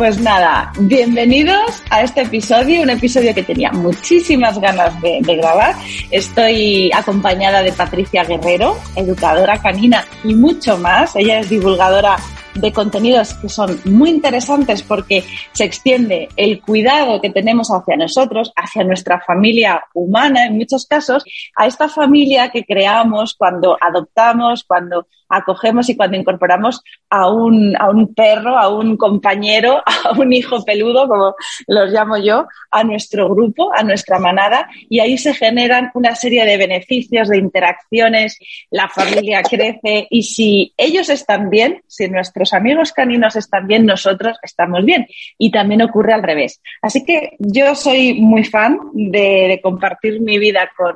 Pues nada, bienvenidos a este episodio, un episodio que tenía muchísimas ganas de, de, grabar. Estoy acompañada de Patricia Guerrero, educadora canina y mucho más. Ella es divulgadora de contenidos que son muy interesantes porque se extiende el cuidado que tenemos hacia nosotros, hacia nuestra familia humana en muchos casos, a esta familia que creamos cuando adoptamos, cuando acogemos y cuando incorporamos a un, a un perro, a un compañero, a un hijo peludo, como los llamo yo, a nuestro grupo, a nuestra manada, y ahí se generan una serie de beneficios, de interacciones, la familia crece y si ellos están bien, si nuestros amigos caninos están bien, nosotros estamos bien. Y también ocurre al revés. Así que yo soy muy fan de, compartir mi vida con,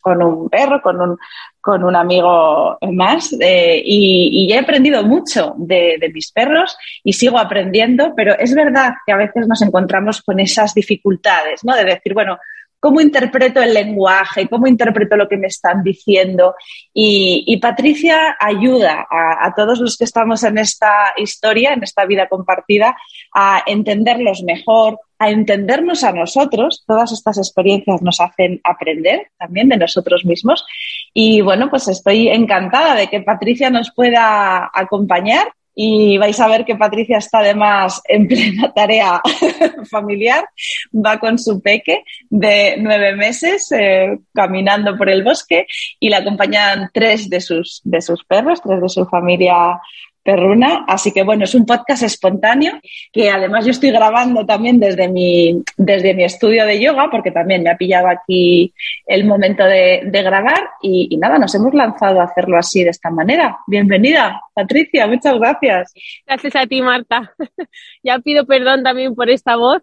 con un perro, con un, con un amigo más eh, y, he aprendido mucho de, mis perros y sigo aprendiendo, pero es verdad que a veces nos encontramos con esas dificultades, ¿no? De decir, bueno, ¿cómo interpreto el lenguaje? ¿Cómo interpreto lo que me están diciendo? Y, Patricia ayuda a, todos los que estamos en esta historia, en esta vida compartida, a entenderlos mejor, a entendernos a nosotros. Todas estas experiencias nos hacen aprender también de nosotros mismos. Y bueno, pues estoy encantada de que Patricia nos pueda acompañar y vais a ver que Patricia está además en plena tarea familiar, va con su peque de nueve meses eh, caminando por el bosque y la acompañan tres de sus, de sus perros, tres de su familia Perruna. Así que bueno, es un podcast espontáneo que además yo estoy grabando también desde mi, desde mi estudio de yoga, porque también me ha pillado aquí el momento de, de grabar y, nada, nos hemos lanzado a hacerlo así de esta manera. Bienvenida, Patricia, muchas gracias. Gracias a ti, Marta. ya pido perdón también por esta voz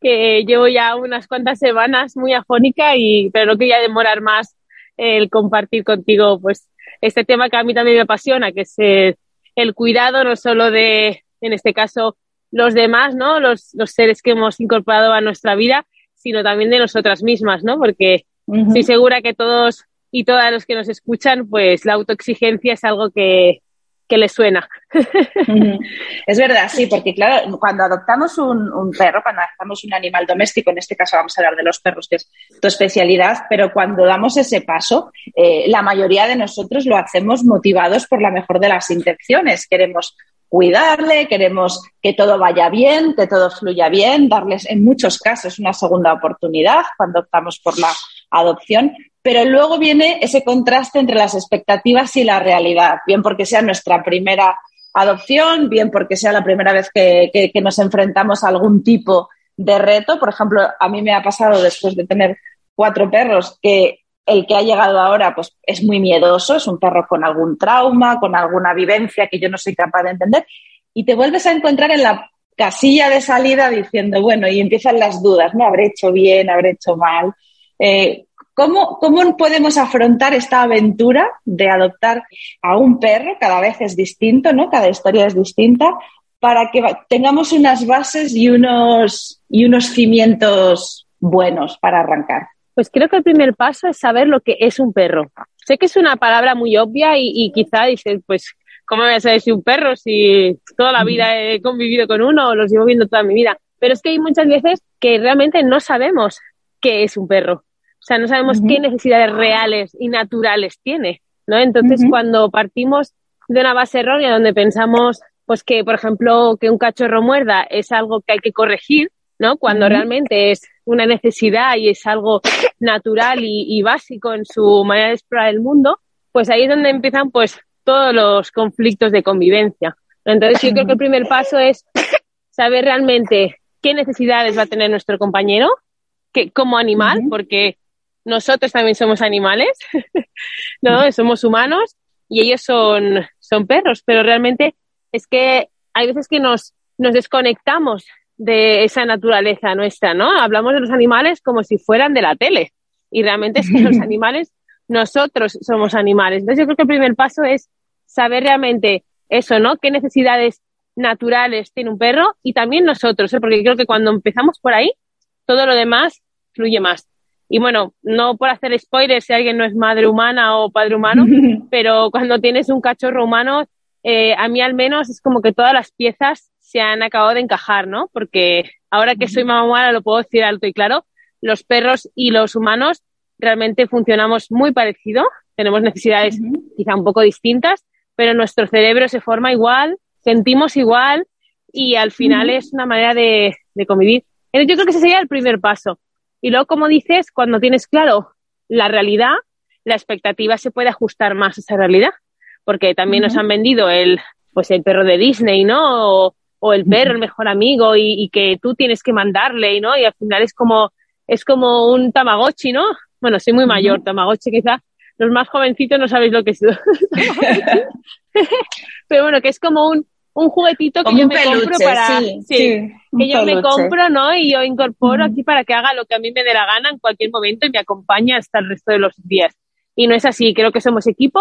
que llevo ya unas cuantas semanas muy afónica y pero no quería demorar más el compartir contigo pues este tema que a mí también me apasiona, que es el cuidado no solo de, en este caso, los demás, ¿no? Los, los seres que hemos incorporado a nuestra vida, sino también de nosotras mismas, ¿no? Porque uh -huh. estoy segura que todos y todas los que nos escuchan, pues la autoexigencia es algo que, que les suena. Es verdad, sí, porque claro, cuando adoptamos un, un, perro, cuando adoptamos un animal doméstico, en este caso vamos a hablar de los perros, que es tu especialidad, pero cuando damos ese paso, eh, la mayoría de nosotros lo hacemos motivados por la mejor de las intenciones. Queremos cuidarle, queremos que todo vaya bien, que todo fluya bien, darles en muchos casos una segunda oportunidad cuando optamos por la adopción, pero luego viene ese contraste entre las expectativas y la realidad, bien porque sea nuestra primera adopción, bien porque sea la primera vez que, nos enfrentamos a algún tipo de reto. Por ejemplo, a mí me ha pasado después de tener cuatro perros que el que ha llegado ahora pues es muy miedoso, es un perro con algún trauma, con alguna vivencia que yo no soy capaz de entender y te vuelves a encontrar en la casilla de salida diciendo, bueno, y empiezan las dudas, ¿no? ¿Habré hecho bien? ¿Habré hecho mal? Eh, ¿cómo, ¿Cómo podemos afrontar esta aventura de adoptar a un perro? Cada vez es distinto, ¿no? Cada historia es distinta para que tengamos unas bases y unos, y unos cimientos buenos para arrancar. Pues creo que el primer paso es saber lo que es un perro. Sé que es una palabra muy obvia y, y quizá dices, pues, ¿cómo voy a saber si un perro si toda la vida he convivido con uno o los llevo viendo toda mi vida? Pero es que hay muchas veces que realmente no sabemos qué es un perro. O sea, no sabemos qué necesidades reales y naturales tiene, ¿no? Entonces, cuando partimos de una base errónea donde pensamos, pues que, por ejemplo, que un cachorro muerda es algo que hay que corregir, ¿no? Cuando realmente es una necesidad y es algo natural y, básico en su manera de explorar el mundo, pues ahí es donde empiezan, pues, todos los conflictos de convivencia. Entonces, yo creo que el primer paso es saber realmente qué necesidades va a tener nuestro compañero, que, como animal, porque nosotros también somos animales, ¿no? Somos humanos y ellos son, son perros, pero realmente es que hay veces que nos, nos desconectamos de esa naturaleza nuestra, ¿no? Hablamos de los animales como si fueran de la tele y realmente es que los animales, nosotros somos animales. Entonces yo creo que el primer paso es saber realmente eso, ¿no? ¿Qué necesidades naturales tiene un perro y también nosotros, ¿eh? porque creo que cuando empezamos por ahí, todo lo demás fluye más. Y bueno, no por hacer spoilers si alguien no es madre humana o padre humano, pero cuando tienes un cachorro humano, eh, a mí al menos es como que todas las piezas se han acabado de encajar, ¿no? Porque ahora que soy mamá humana lo puedo decir alto y claro, los perros y los humanos realmente funcionamos muy parecido, tenemos necesidades quizá un poco distintas, pero nuestro cerebro se forma igual, sentimos igual y al final es una manera de, de convivir. Yo creo que ese sería el primer paso. Y luego, como dices, cuando tienes claro la realidad, la expectativa se puede ajustar más a esa realidad. Porque también nos han vendido el, pues el perro de Disney, ¿no? O, el perro, el mejor amigo, y, que tú tienes que mandarle, ¿no? Y al final es como, es como un Tamagotchi, ¿no? Bueno, soy muy mayor, Tamagotchi quizá. Los más jovencitos no sabéis lo que es. Pero bueno, que es como un, un juguetito que yo me compro para sí, que yo me compro no y yo incorporo aquí para que haga lo que a mí me dé la gana en cualquier momento y me acompañe hasta el resto de los días. Y no es así creo que somos equipo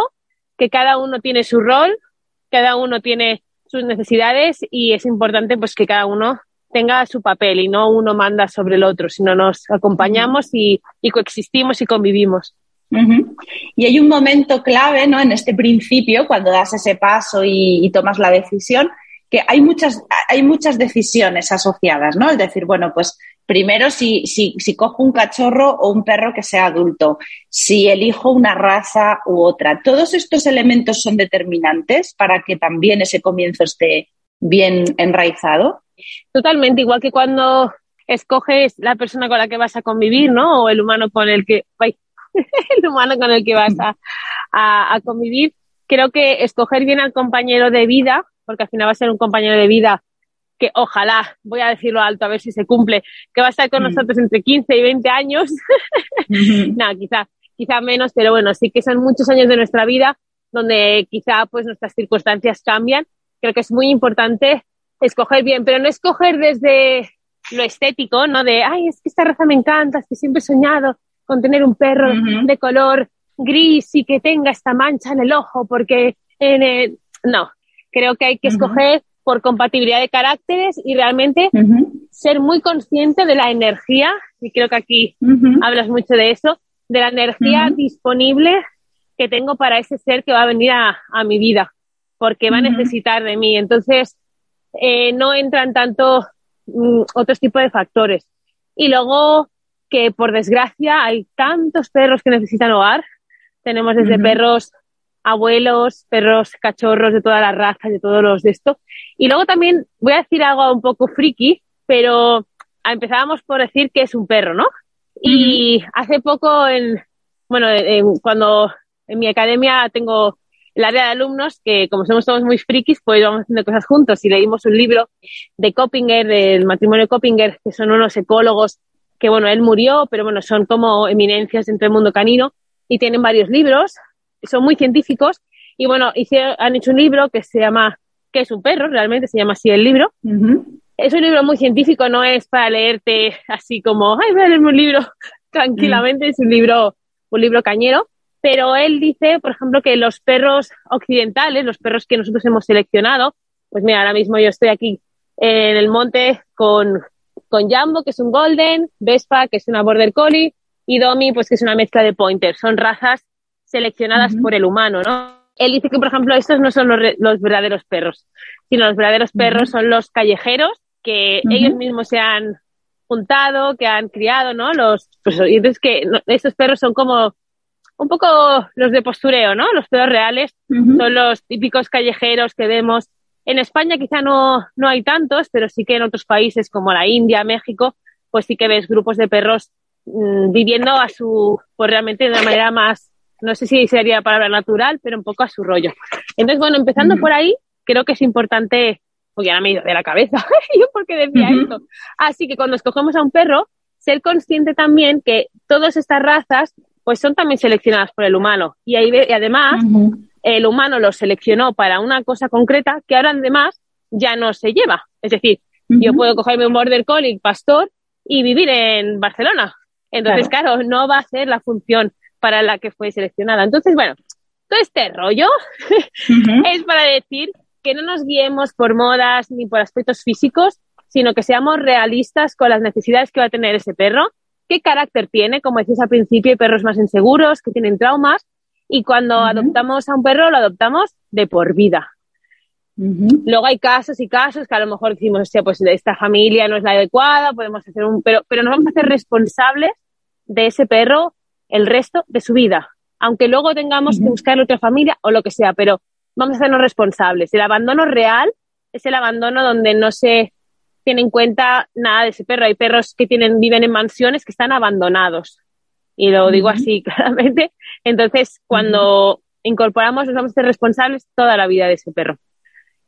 que cada uno tiene su rol cada uno tiene sus necesidades y es importante pues que cada uno tenga su papel y no uno manda sobre el otro sino nos acompañamos y, y coexistimos y convivimos y hay un momento clave, ¿no? En este principio, cuando das ese paso y, tomas la decisión, que hay muchas, hay muchas decisiones asociadas, ¿no? Es decir, bueno, pues primero si, si, cojo un cachorro o un perro que sea adulto, si elijo una raza u otra, todos estos elementos son determinantes para que también ese comienzo esté bien enraizado. Totalmente, igual que cuando escoges la persona con la que vas a convivir, ¿no? O el humano con el que, el humano con el que vas a, convivir. Creo que escoger bien al compañero de vida, porque al final va a ser un compañero de vida que ojalá, voy a decirlo alto a ver si se cumple, que va a estar con mm. nosotros entre 15 y 20 años. no, quizá, quizá menos, pero bueno, sí que son muchos años de nuestra vida donde quizá pues nuestras circunstancias cambian. Creo que es muy importante escoger bien, pero no escoger desde lo estético, ¿no? De, ay, es que esta raza me encanta, es que siempre he soñado con tener un perro de color gris y que tenga esta mancha en el ojo, porque en no, creo que hay que escoger por compatibilidad de caracteres y realmente ser muy consciente de la energía, y creo que aquí hablas mucho de eso, de la energía disponible que tengo para ese ser que va a venir a, mi vida, porque va a necesitar de mí. Entonces, eh, no entran tanto mm, otros tipos de factores. Y luego, que por desgracia hay tantos perros que necesitan hogar. Tenemos desde perros abuelos, perros cachorros de todas las razas, de todos los de esto. Y luego también voy a decir algo un poco friki, pero empezábamos por decir que es un perro, ¿no? Y hace poco, en, bueno, cuando en mi academia tengo el área de alumnos que como somos todos muy frikis, pues vamos haciendo cosas juntos y leímos un libro de Coppinger, del matrimonio Coppinger, que son unos ecólogos que bueno, él murió, pero bueno, son como eminencias dentro del mundo canino y tienen varios libros, son muy científicos y bueno, han hecho un libro que se llama ¿Qué es un perro? Realmente se llama así el libro. Es un libro muy científico, no es para leerte así como, ay, voy a leerme un libro tranquilamente, es un libro, un libro cañero. Pero él dice, por ejemplo, que los perros occidentales, los perros que nosotros hemos seleccionado, pues mira, ahora mismo yo estoy aquí en el monte con con Jumbo, que es un Golden, Vespa, que es una Border Collie, y Domi, pues que es una mezcla de Pointer. Son razas seleccionadas por el humano, ¿no? Él dice que, por ejemplo, estos no son los, verdaderos perros, sino los verdaderos perros son los callejeros, que ellos mismos se han juntado, que han criado, ¿no? Los, pues, y entonces que estos perros son como un poco los de postureo, ¿no? Los perros reales son los típicos callejeros que vemos. En España quizá no, no hay tantos, pero sí que en otros países como la India, México, pues sí que ves grupos de perros mm, viviendo a su, pues realmente de una manera más, no sé si sería palabra natural, pero un poco a su rollo. Entonces, bueno, empezando por ahí, creo que es importante, porque ya me he ido de la cabeza, yo porque decía esto. Así que cuando escogemos a un perro, ser consciente también que todas estas razas pues son también seleccionadas por el humano. Y, ahí, y además, el humano los seleccionó para una cosa concreta que ahora además ya no se lleva. Es decir, yo puedo cogerme un Border Collie pastor y vivir en Barcelona. Entonces, claro. no va a ser la función para la que fue seleccionada. Entonces, bueno, todo este rollo es para decir que no nos guiemos por modas ni por aspectos físicos, sino que seamos realistas con las necesidades que va a tener ese perro, qué carácter tiene, como decías al principio, hay perros más inseguros, que tienen traumas, y cuando adoptamos a un perro lo adoptamos de por vida. Luego hay casos y casos que a lo mejor decimos, sea, pues esta familia no es la adecuada, podemos hacer un, pero, pero nos vamos a hacer responsables de ese perro el resto de su vida, aunque luego tengamos que buscar otra familia o lo que sea, pero vamos a hacernos responsables. El abandono real es el abandono donde no se tiene en cuenta nada de ese perro. Hay perros que tienen, viven en mansiones que están abandonados. Y lo digo así claramente. Entonces, cuando incorporamos, nos vamos a ser responsables toda la vida de ese perro.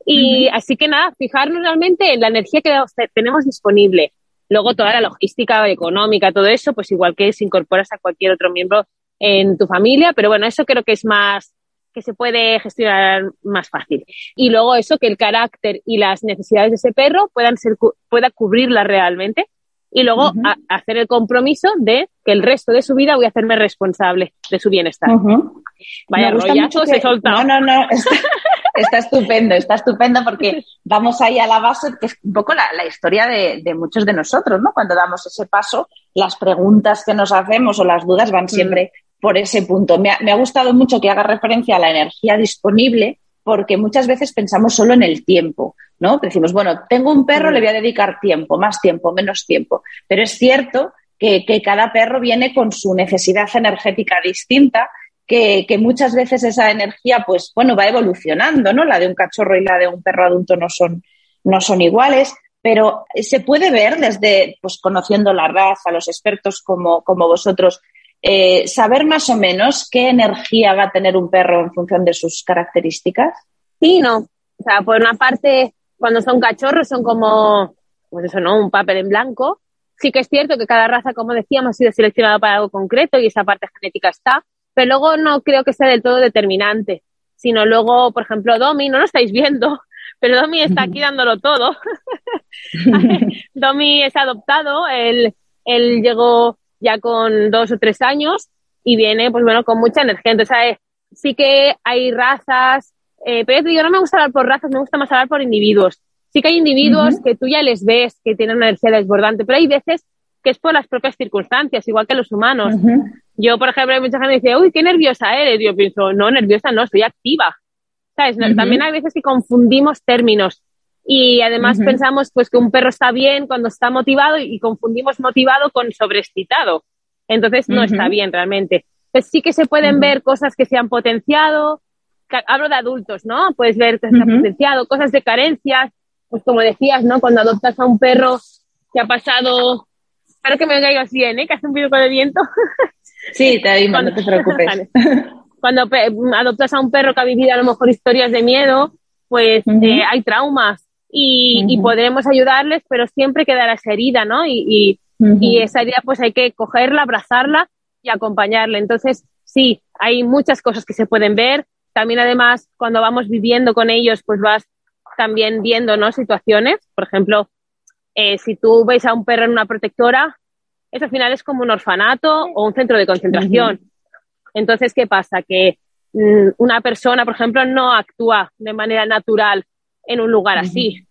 Y así que nada, fijarnos realmente en la energía que tenemos disponible. Luego toda la logística económica, todo eso, pues igual que si incorporas a cualquier otro miembro en tu familia, pero bueno, eso creo que es más que se puede gestionar más fácil. Y luego eso, que el carácter y las necesidades de ese perro puedan ser, pueda cubrirlas realmente. Y luego hacer el compromiso de que el resto de su vida voy a hacerme responsable de su bienestar. Vaya rollazo se solta. No, no, no. Está, estupendo, está estupendo porque vamos ahí a la base, que es un poco la, historia de, de, muchos de nosotros, ¿no? Cuando damos ese paso, las preguntas que nos hacemos o las dudas van mm. siempre por ese punto. Me ha, gustado mucho que haga referencia a la energía disponible porque muchas veces pensamos solo en el tiempo, ¿no? Decimos, bueno, tengo un perro, le voy a dedicar tiempo, más tiempo, menos tiempo. Pero es cierto que, cada perro viene con su necesidad energética distinta, que, muchas veces esa energía, pues, bueno, va evolucionando, ¿no? La de un cachorro y la de un perro adulto no son, no son iguales, pero se puede ver desde, pues, conociendo la raza, los expertos como, como vosotros, eh, saber más o menos qué energía va a tener un perro en función de sus características? Sí, no. O sea, por una parte, cuando son cachorros son como, pues eso, ¿no? Un papel en blanco. Sí que es cierto que cada raza, como decíamos, ha sido seleccionada para algo concreto y esa parte genética está, pero luego no creo que sea del todo determinante, sino luego, por ejemplo, Domi, no lo estáis viendo, pero Domi está aquí dándolo todo. Domi es adoptado, él, él llegó ya con dos o tres años y viene, pues bueno, con mucha energía. Entonces, sí que hay razas, eh, pero yo te digo, no me gusta hablar por razas, me gusta más hablar por individuos. Sí que hay individuos que tú ya les ves que tienen una energía desbordante, pero hay veces que es por las propias circunstancias, igual que los humanos. Yo, por ejemplo, hay mucha gente que dice, uy, qué nerviosa eres. Yo pienso, no, nerviosa no, estoy activa. ¿Sabes? También hay veces que confundimos términos. Y además pensamos pues que un perro está bien cuando está motivado y confundimos motivado con sobreexcitado. Entonces no está bien realmente. Pues sí que se pueden ver cosas que se han potenciado. Hablo de adultos, ¿no? Puedes ver que se han potenciado, cosas de carencias. Pues como decías, ¿no? Cuando adoptas a un perro que ha pasado. Espero que me caiga bien, ¿eh? Que hace un poco de viento. Sí, te digo, no te preocupes. Cuando adoptas a un perro que ha vivido a lo mejor historias de miedo, pues eh, hay traumas y, podremos ayudarles, pero siempre quedará esa herida, ¿no? Y, esa herida pues hay que cogerla, abrazarla y acompañarla. Entonces, sí, hay muchas cosas que se pueden ver. También además, cuando vamos viviendo con ellos, pues vas también viendo, ¿no? Situaciones. Por ejemplo, eh, si tú ves a un perro en una protectora, eso al final es como un orfanato o un centro de concentración. Entonces, ¿qué pasa? Que mm, una persona, por ejemplo, no actúa de manera natural en un lugar así.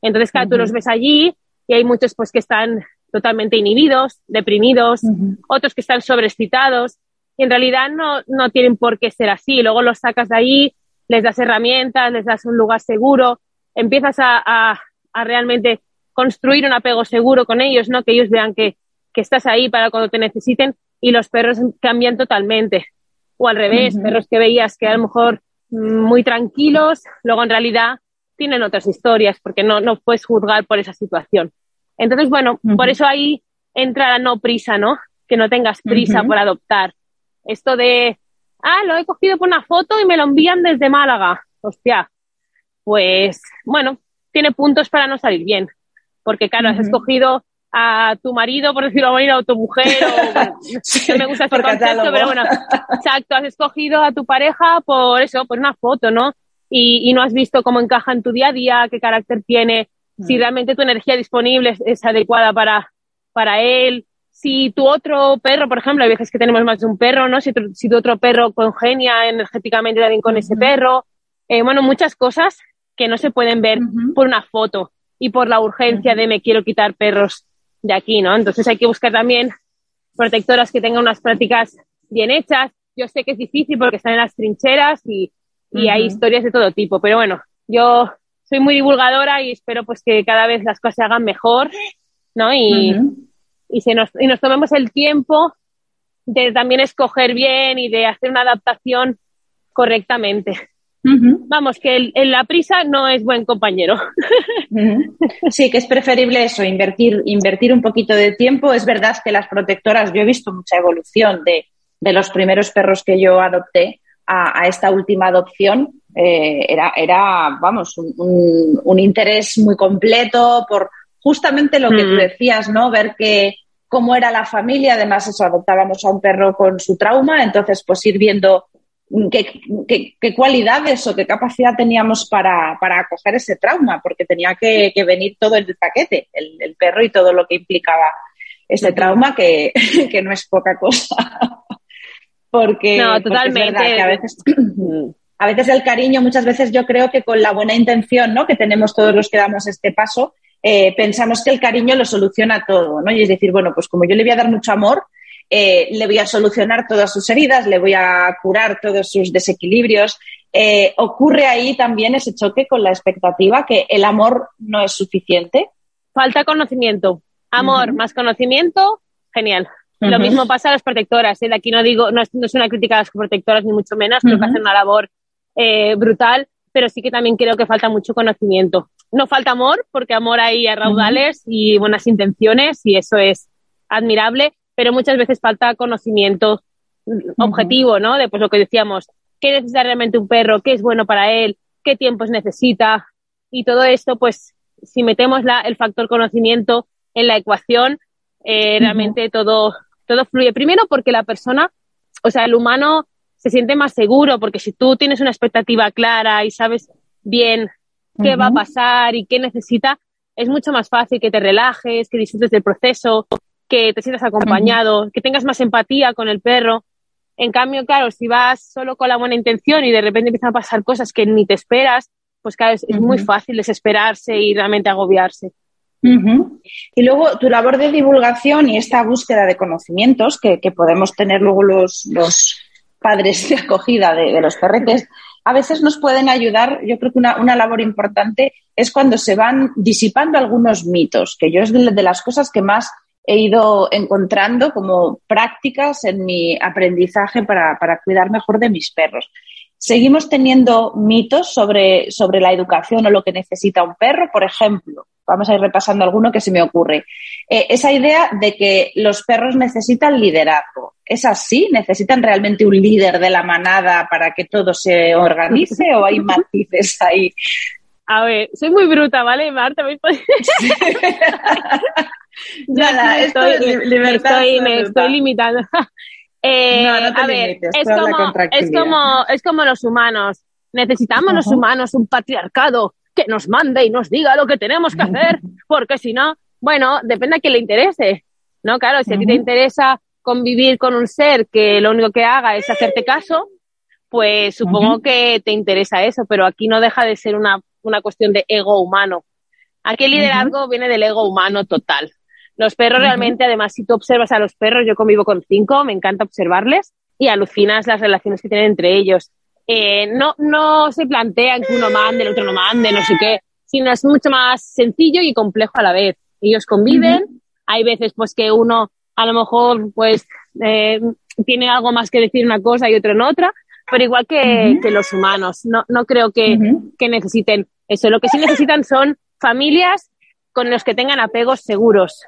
Entonces, claro, tú los ves allí y hay muchos pues que están totalmente inhibidos, deprimidos, otros que están sobreexcitados y en realidad no, no tienen por qué ser así. Luego los sacas de ahí, les das herramientas, les das un lugar seguro, empiezas a, a, realmente construir un apego seguro con ellos, ¿no? Que ellos vean que, que estás ahí para cuando te necesiten y los perros cambian totalmente. O al revés, perros que veías que a lo mejor mm, muy tranquilos, luego en realidad tienen otras historias porque no, no puedes juzgar por esa situación. Entonces, bueno, por eso ahí entra la no prisa, ¿no? Que no tengas prisa por adoptar. Esto de, ah, lo he cogido por una foto y me lo envían desde Málaga. Hostia, pues bueno, tiene puntos para no salir bien. Porque, claro, has escogido a tu marido, por decirlo marido, o tu mujer, o no me gusta ese concepto, pero bueno, exacto, has escogido a tu pareja por eso, por una foto, ¿no? Y, y, no has visto cómo encaja en tu día a día, qué carácter tiene, si realmente tu energía disponible es, adecuada para, para él, si tu otro perro, por ejemplo, hay veces que tenemos más de un perro, ¿no? Si tu, si tu otro perro congenia energéticamente también con ese perro, eh, bueno, muchas cosas que no se pueden ver por una foto y por la urgencia de me quiero quitar perros de aquí, ¿no? Entonces hay que buscar también protectoras que tengan unas prácticas bien hechas. Yo sé que es difícil porque están en las trincheras y, y hay historias de todo tipo, pero bueno, yo soy muy divulgadora y espero pues que cada vez las cosas se hagan mejor, ¿no? Y, y, se nos, y nos tomemos el tiempo de también escoger bien y de hacer una adaptación correctamente. Vamos, que el, la prisa no es buen compañero. Sí, que es preferible eso, invertir, invertir un poquito de tiempo. Es verdad que las protectoras, yo he visto mucha evolución de, de los primeros perros que yo adopté a, a esta última adopción eh, era, era, vamos, un, un, interés muy completo por justamente lo que tú decías, ¿no? Ver que cómo era la familia, además eso, adoptábamos a un perro con su trauma, entonces pues ir viendo qué, qué, qué cualidades o qué capacidad teníamos para, para acoger ese trauma, porque tenía que, que venir todo el paquete, el, el, perro y todo lo que implicaba ese trauma, que, que no es poca cosa. Porque, no, totalmente. Porque es que a veces a veces el cariño, muchas veces yo creo que con la buena intención ¿no? que tenemos todos los que damos este paso, eh, pensamos que el cariño lo soluciona todo, ¿no? Y es decir, bueno, pues como yo le voy a dar mucho amor, eh, le voy a solucionar todas sus heridas, le voy a curar todos sus desequilibrios. Eh, ocurre ahí también ese choque con la expectativa que el amor no es suficiente. Falta conocimiento. Amor más conocimiento, genial. Lo mismo pasa a las protectoras. ¿eh? De aquí no digo, no es, no es, una crítica a las protectoras ni mucho menos, creo que hacen una labor eh, brutal, pero sí que también creo que falta mucho conocimiento. No falta amor, porque amor hay a raudales y buenas intenciones y eso es admirable, pero muchas veces falta conocimiento objetivo, ¿no? De pues lo que decíamos, qué necesita realmente un perro, qué es bueno para él, qué tiempos necesita y todo esto, pues si metemos la, el factor conocimiento en la ecuación, eh, realmente todo, todo fluye. Primero porque la persona, o sea, el humano se siente más seguro, porque si tú tienes una expectativa clara y sabes bien qué va a pasar y qué necesita, es mucho más fácil que te relajes, que disfrutes del proceso, que te sientas acompañado, que tengas más empatía con el perro. En cambio, claro, si vas solo con la buena intención y de repente empiezan a pasar cosas que ni te esperas, pues claro, es, es muy fácil desesperarse y realmente agobiarse. Y luego tu labor de divulgación y esta búsqueda de conocimientos que, podemos tener luego los, padres de acogida de, los perretes, a veces nos pueden ayudar. Yo creo que una, labor importante es cuando se van disipando algunos mitos, que yo es de, de las cosas que más he ido encontrando como prácticas en mi aprendizaje para, para cuidar mejor de mis perros. Seguimos teniendo mitos sobre, sobre la educación o lo que necesita un perro. Por ejemplo, vamos a ir repasando alguno que se me ocurre. Eh, esa idea de que los perros necesitan liderazgo. ¿Es así? ¿Necesitan realmente un líder de la manada para que todo se organice o hay matices ahí? A ver, soy muy bruta, ¿vale, Marta? ¿Me Nada, estoy, estoy, libertad, me estoy, me estoy limitando. Eh, no, no te a ver, limites, es como, es, como, es como los humanos. Necesitamos los humanos un patriarcado que nos mande y nos diga lo que tenemos que hacer, porque si no, bueno, depende a quién le interese, ¿no? Claro, si a ti te interesa convivir con un ser que lo único que haga es hacerte caso, pues supongo que te interesa eso, pero aquí no deja de ser una, una cuestión de ego humano. Aquí el liderazgo viene del ego humano total. Los perros realmente, además, si tú observas a los perros, yo convivo con cinco, me encanta observarles y alucinas las relaciones que tienen entre ellos. Eh, no, no se plantean que uno mande, el otro no mande, no sé qué. sino es mucho más sencillo y complejo a la vez. Ellos conviven, hay veces pues que uno a lo mejor pues eh, tiene algo más que decir una cosa y otro en otra, pero igual que, que los humanos, no, no creo que, que necesiten eso. Lo que sí necesitan son familias con los que tengan apegos seguros.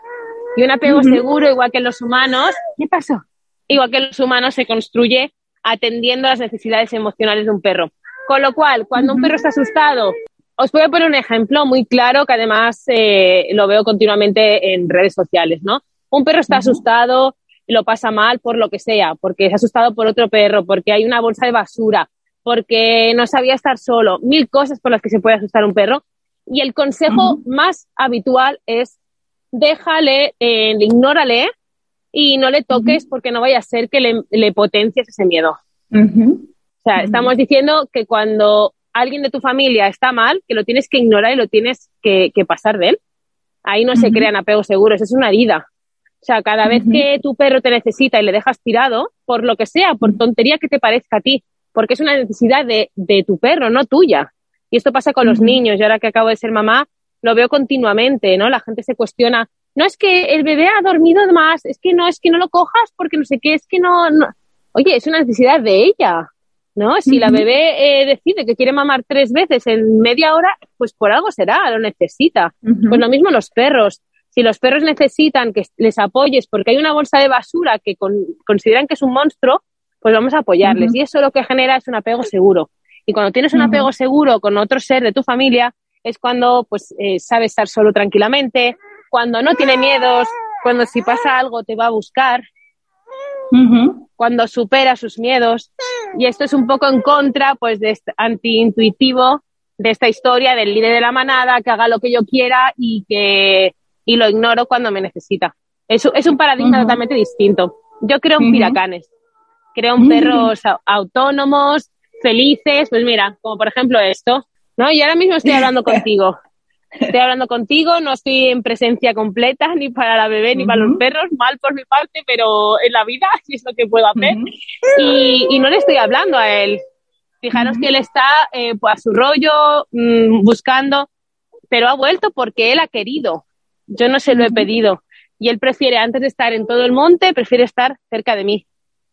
Y un apego seguro, igual que los humanos, ¿qué pasó? Igual que los humanos se construye atendiendo las necesidades emocionales de un perro. Con lo cual, cuando un perro está asustado, os voy a poner un ejemplo muy claro que además eh, lo veo continuamente en redes sociales, ¿no? Un perro está asustado, lo pasa mal por lo que sea, porque ha asustado por otro perro, porque hay una bolsa de basura, porque no sabía estar solo, mil cosas por las que se puede asustar un perro. Y el consejo más habitual es déjale, eh, ignórale y no le toques porque no vaya a ser que le, le potencies ese miedo. O sea, estamos diciendo que cuando alguien de tu familia está mal, que lo tienes que ignorar y lo tienes que, pasar de él. Ahí no se crean apegos seguros, es una herida. O sea, cada vez que tu perro te necesita y le dejas tirado, por lo que sea, por tontería que te parezca a ti, porque es una necesidad de, de tu perro, no tuya. Y esto pasa con los niños. Yo ahora que acabo de ser mamá, lo veo continuamente, ¿no? La gente se cuestiona, no es que el bebé ha dormido más, es que no, es que no lo cojas porque no sé qué, es que no, no. Oye, es una necesidad de ella, ¿no? Si la bebé eh, decide que quiere mamar tres veces en media hora, pues por algo será, lo necesita. Pues lo mismo los perros. Si los perros necesitan que les apoyes porque hay una bolsa de basura que consideran que es un monstruo, pues vamos a apoyarles. Y eso lo que genera es un apego seguro. Y cuando tienes un apego seguro con otro ser de tu familia, es cuando pues eh, sabe estar solo tranquilamente, cuando no tiene miedos, cuando si pasa algo te va a buscar, cuando supera sus miedos. Y esto es un poco en contra, pues, de este antiintuitivo de esta historia del líder de la manada, que haga lo que yo quiera y que y lo ignoro cuando me necesita. Es, es un paradigma totalmente distinto. Yo creo en piracanes, creo en perros autónomos, felices, pues mira, como por ejemplo esto, ¿no? Y ahora mismo estoy hablando contigo. Estoy hablando contigo, no estoy en presencia completa ni para la bebé ni para los perros, mal por mi parte, pero en la vida es lo que puedo hacer. y, no le estoy hablando a él. Fijaros que él está eh, pues, a su rollo, mm, buscando, pero ha vuelto porque él ha querido. Yo no se lo he pedido. Y él prefiere, antes de estar en todo el monte, prefiere estar cerca de mí.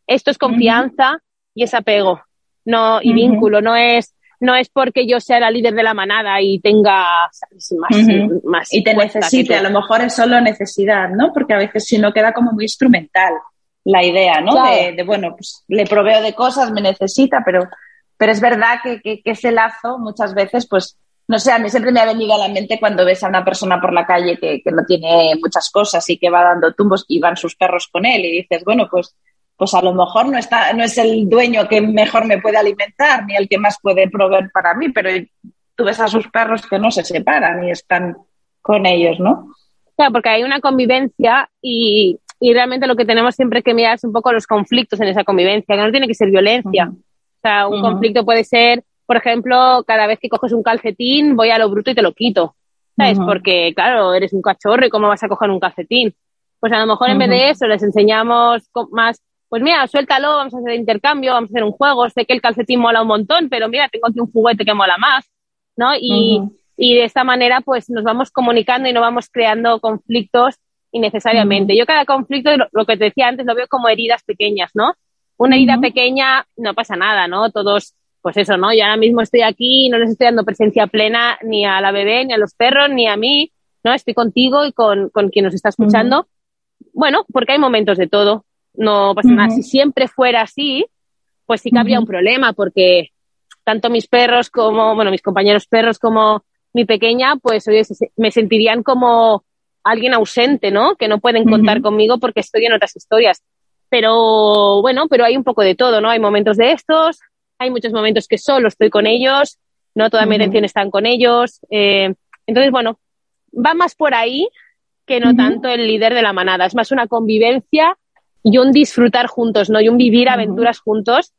Esto es confianza y es apego no, y vínculo, no es no es porque yo sea la líder de la manada y tenga más, y te necesite, a lo mejor es solo necesidad, ¿no? Porque a veces si no queda como muy instrumental la idea, ¿no? De, bueno, pues le proveo de cosas, me necesita, pero, pero es verdad que, que, ese lazo muchas veces, pues, no sé, a mí siempre me ha venido a la mente cuando ves a una persona por la calle que, que no tiene muchas cosas y que va dando tumbos y van sus perros con él y dices, bueno, pues pues a lo mejor no, está, no es el dueño que mejor me puede alimentar ni el que más puede proveer para mí, pero tú ves a sus perros que no se separan y están con ellos, ¿no? Claro, porque hay una convivencia y, realmente lo que tenemos siempre que mirar es un poco los conflictos en esa convivencia, que no tiene que ser violencia. O sea, un conflicto puede ser, por ejemplo, cada vez que coges un calcetín, voy a lo bruto y te lo quito. ¿Sabes? Porque, claro, eres un cachorro y cómo vas a coger un calcetín. Pues a lo mejor en vez de eso les enseñamos más pues mira, suéltalo, vamos a hacer intercambio, vamos a hacer un juego, sé que el calcetín mola un montón, pero mira, tengo aquí un juguete que mola más, ¿no? Y, de esta manera, pues nos vamos comunicando y no vamos creando conflictos innecesariamente. Yo cada conflicto, lo, que te decía antes, lo veo como heridas pequeñas, ¿no? Una herida pequeña, no pasa nada, ¿no? Todos, pues eso, ¿no? Yo ahora mismo estoy aquí y no les estoy dando presencia plena ni a la bebé, ni a los perros, ni a mí, ¿no? Estoy contigo y con, con quien nos está escuchando. Bueno, porque hay momentos de todo no pasa nada. Si siempre fuera así, pues sí que habría un problema, porque tanto mis perros como, bueno, mis compañeros perros como mi pequeña, pues oye, me sentirían como alguien ausente, ¿no? Que no pueden contar conmigo porque estoy en otras historias. Pero bueno, pero hay un poco de todo, ¿no? Hay momentos de estos, hay muchos momentos que solo estoy con ellos, no toda mi atención está con ellos. Eh, entonces, bueno, va más por ahí que no tanto el líder de la manada, es más una convivencia y un disfrutar juntos, ¿no? Y un vivir aventuras juntos,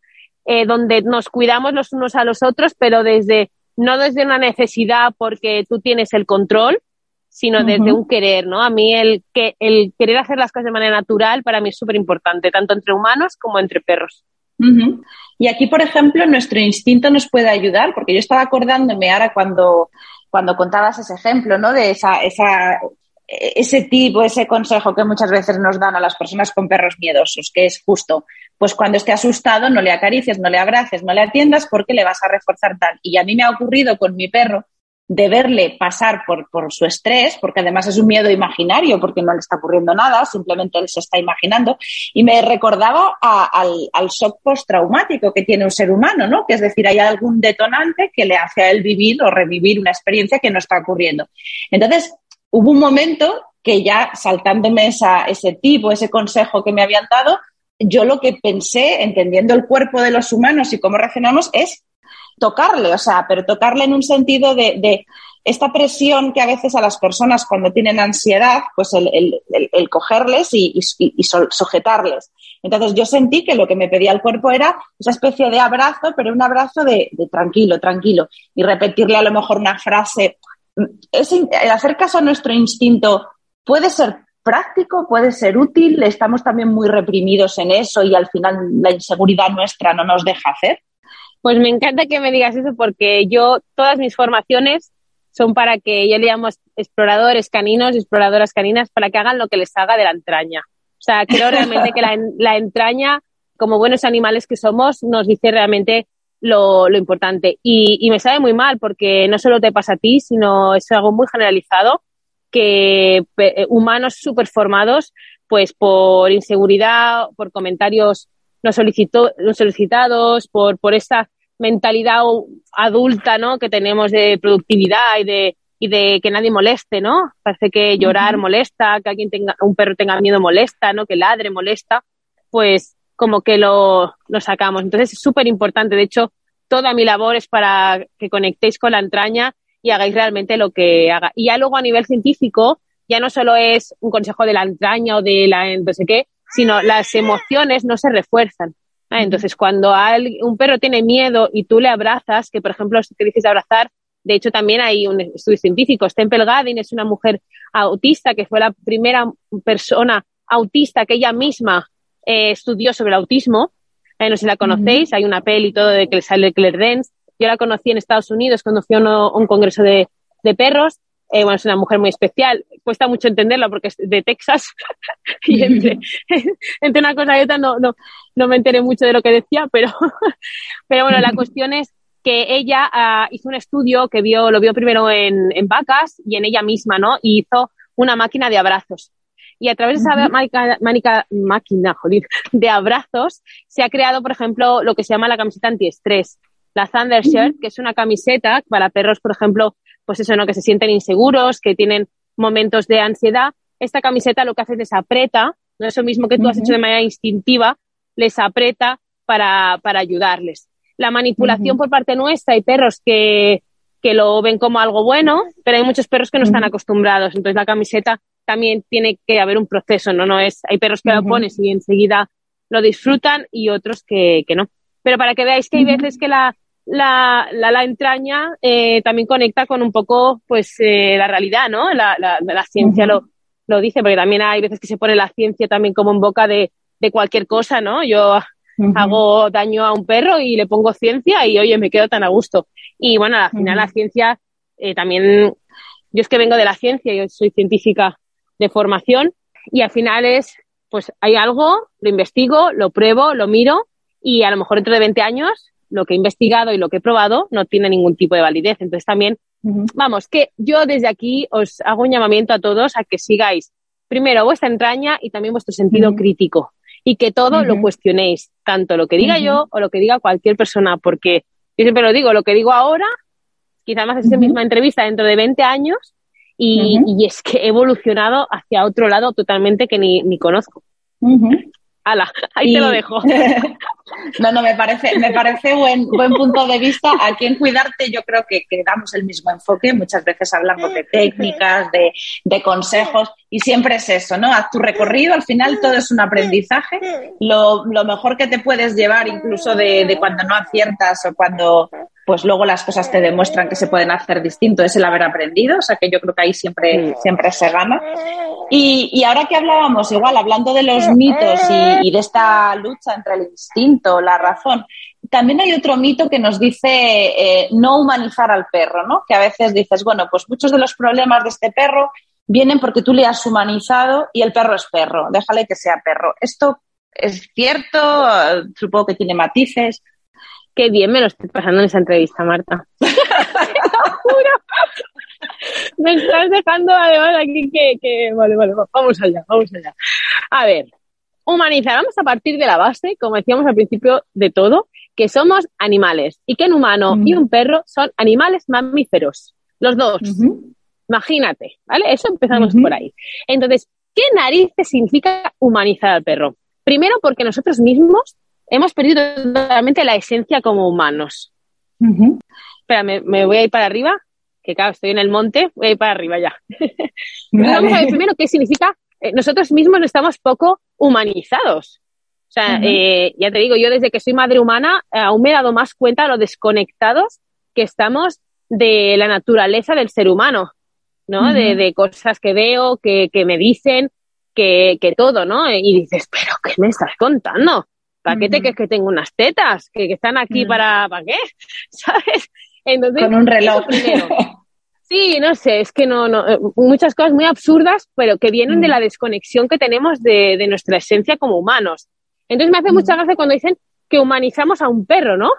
eh, donde nos cuidamos los unos a los otros, pero desde, no desde una necesidad porque tú tienes el control, sino desde un querer, ¿no? A mí el, que, el querer hacer las cosas de manera natural para mí es súper importante, tanto entre humanos como entre perros. Y aquí, por ejemplo, nuestro instinto nos puede ayudar, porque yo estaba acordándome ahora cuando cuando contabas ese ejemplo, ¿no? De esa, esa, ese tipo, ese consejo que muchas veces nos dan a las personas con perros miedosos, que es justo, pues cuando esté asustado no le acaricies, no le abraces, no le atiendas porque le vas a reforzar tal. Y a mí me ha ocurrido con mi perro de verle pasar por, por, su estrés, porque además es un miedo imaginario, porque no le está ocurriendo nada, simplemente él se está imaginando, y me recordaba al, al, shock postraumático que tiene un ser humano, ¿no? Que es decir, hay algún detonante que le hace a él vivir o revivir una experiencia que no está ocurriendo. Entonces, hubo un momento que ya saltándome esa, ese tipo, ese consejo que me habían dado, yo lo que pensé, entendiendo el cuerpo de los humanos y cómo reaccionamos, es tocarle, o sea, pero tocarle en un sentido de, esta presión que a veces a las personas cuando tienen ansiedad, pues el, cogerles y, sujetarles. Entonces yo sentí que lo que me pedía el cuerpo era esa especie de abrazo, pero un abrazo de, tranquilo, tranquilo, y repetirle a lo mejor una frase. El hacer caso a nuestro instinto puede ser práctico, puede ser útil, estamos también muy reprimidos en eso y al final la inseguridad nuestra no nos deja hacer. Pues me encanta que me digas eso porque yo, todas mis formaciones son para que yo le llamo exploradores caninos exploradoras caninas para que hagan lo que les haga de la entraña. O sea, creo realmente que la, entraña, como buenos animales que somos, nos dice realmente lo, importante. Y, me sabe muy mal porque no solo te pasa a ti, sino es algo muy generalizado que humanos súper formados, pues por inseguridad, por comentarios no, solicitó, no solicitados, por, por esta mentalidad adulta, ¿no? Que tenemos de productividad y de, y de que nadie moleste, ¿no? Parece que llorar molesta, que alguien tenga, un perro tenga miedo molesta, ¿no? Que ladre molesta, pues como que lo, lo sacamos. Entonces es súper importante. De hecho, toda mi labor es para que conectéis con la entraña y hagáis realmente lo que haga. Y ya luego a nivel científico, ya no solo es un consejo de la entraña o de la no sé qué, sino las emociones no se refuerzan. Ah, entonces, cuando un perro tiene miedo y tú le abrazas, que por ejemplo, si te dices abrazar, de hecho también hay un estudio científico, Stempel Gadin es una mujer autista que fue la primera persona autista que ella misma eh, estudió sobre el autismo. Eh, no sé si la conocéis, hay una peli y todo de que sale Claire Dance. Yo la conocí en Estados Unidos cuando fui a un congreso de, de perros eh, bueno, es una mujer muy especial, cuesta mucho entenderla porque es de Texas y entre, entre, una cosa y otra no, no, no me enteré mucho de lo que decía, pero, pero bueno, la cuestión es que ella uh, hizo un estudio que vio, lo vio primero en, en, vacas y en ella misma, ¿no? Y hizo una máquina de abrazos. Y a través de esa máquina, máquina joder, de abrazos se ha creado, por ejemplo, lo que se llama la camiseta antiestrés. La Thunder Shirt, que es una camiseta para perros, por ejemplo, pues eso, ¿no? Que se sienten inseguros, que tienen momentos de ansiedad. Esta camiseta lo que hace es aprieta, no eso mismo que tú has hecho de manera instintiva, les aprieta para, para ayudarles. La manipulación por parte nuestra, hay perros que, que lo ven como algo bueno, pero hay muchos perros que no están acostumbrados. Entonces la camiseta también tiene que haber un proceso, ¿no? No es, hay perros que lo pones y enseguida lo disfrutan y otros que, que no. Pero para que veáis que hay veces que la, la, la, la entraña eh, también conecta con un poco pues eh, la realidad, ¿no? La, la, la ciencia lo, lo dice, porque también hay veces que se pone la ciencia también como en boca de, de cualquier cosa, ¿no? Yo hago daño a un perro y le pongo ciencia y oye, me quedo tan a gusto. Y bueno, al final la ciencia eh, también, yo es que vengo de la ciencia, yo soy científica de formación y al final es, pues hay algo, lo investigo, lo pruebo, lo miro y a lo mejor dentro de 20 años lo que he investigado y lo que he probado no tiene ningún tipo de validez. Entonces también, vamos, que yo desde aquí os hago un llamamiento a todos a que sigáis primero vuestra entraña y también vuestro sentido crítico y que todo lo cuestionéis, tanto lo que diga yo o lo que diga cualquier persona, porque yo siempre lo digo, lo que digo ahora, quizás más esa misma entrevista dentro de 20 años y, y, es que he evolucionado hacia otro lado totalmente que ni, ni conozco. Ala, ahí te lo dejo. no, no, me parece, me parece buen, buen punto de vista. Aquí en Cuidarte yo creo que, que damos el mismo enfoque. Muchas veces hablamos de técnicas, de, de, consejos y siempre es eso, ¿no? Haz tu recorrido, al final todo es un aprendizaje. Lo, lo mejor que te puedes llevar incluso de, de cuando no aciertas o cuando pues luego las cosas te demuestran que se pueden hacer distinto, es el haber aprendido, o sea que yo creo que ahí siempre, siempre se gana. Y, y ahora que hablábamos, igual, hablando de los mitos y, y, de esta lucha entre el instinto, la razón, también hay otro mito que nos dice eh, no humanizar al perro, ¿no? Que a veces dices, bueno, pues muchos de los problemas de este perro vienen porque tú le has humanizado y el perro es perro, déjale que sea perro. ¿Esto es cierto? Supongo que tiene matices. Qué bien me lo estoy pasando en esa entrevista, Marta. Te lo juro. Me estás dejando además aquí que, que... Vale, vale, vamos allá, vamos allá. A ver, humanizar, vamos a partir de la base, como decíamos al principio de todo, que somos animales y que un humano y un perro son animales mamíferos, los dos. Imagínate, ¿vale? Eso empezamos por ahí. Entonces, ¿qué narices significa humanizar al perro? Primero, porque nosotros mismos hemos perdido totalmente la esencia como humanos. Espera, me, voy a ir para arriba, que claro, estoy en el monte, voy a ir para arriba ya. Vamos a ver primero qué significa. Eh, nosotros mismos estamos poco humanizados. O sea, eh, ya te digo, yo desde que soy madre humana eh, aún me he dado más cuenta de lo desconectados que estamos de la naturaleza del ser humano. ¿no? de, cosas que veo, que, me dicen, que, todo, ¿no? Y dices, pero ¿qué me estás contando? ¿Para qué te crees que tengo unas tetas? ¿Que, están aquí para, ¿para qué? ¿Sabes? Entonces, Con un reloj. Sí, no sé, es que no, no, eh, muchas cosas muy absurdas, pero que vienen de la desconexión que tenemos de, de, nuestra esencia como humanos. Entonces me hace mucha gracia cuando dicen que humanizamos a un perro, ¿no?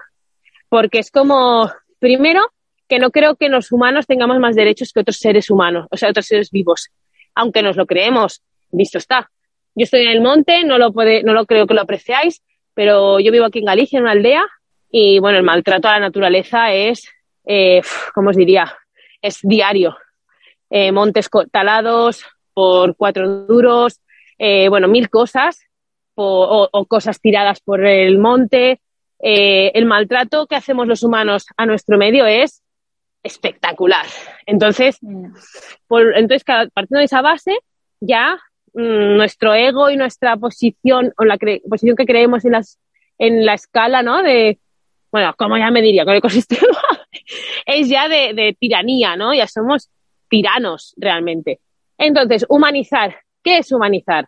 Porque es como, primero, que no creo que los humanos tengamos más derechos que otros seres humanos, o sea, otros seres vivos, aunque nos lo creemos, visto está. Yo estoy en el monte, no lo, puede, no lo creo que lo apreciáis, pero yo vivo aquí en Galicia, en una aldea, y bueno, el maltrato a la naturaleza es, eh, ¿cómo os diría? Es diario. Eh, montes talados por cuatro duros, eh, bueno, mil cosas, o, o, cosas tiradas por el monte. Eh, el maltrato que hacemos los humanos a nuestro medio es espectacular. Entonces, por, entonces partiendo de esa base, ya nuestro ego y nuestra posición, o la posición que creemos en, las, en la escala, ¿no? De, bueno, como ya me diría, con el ecosistema, es ya de, de, tiranía, ¿no? Ya somos tiranos realmente. Entonces, humanizar. ¿Qué es humanizar?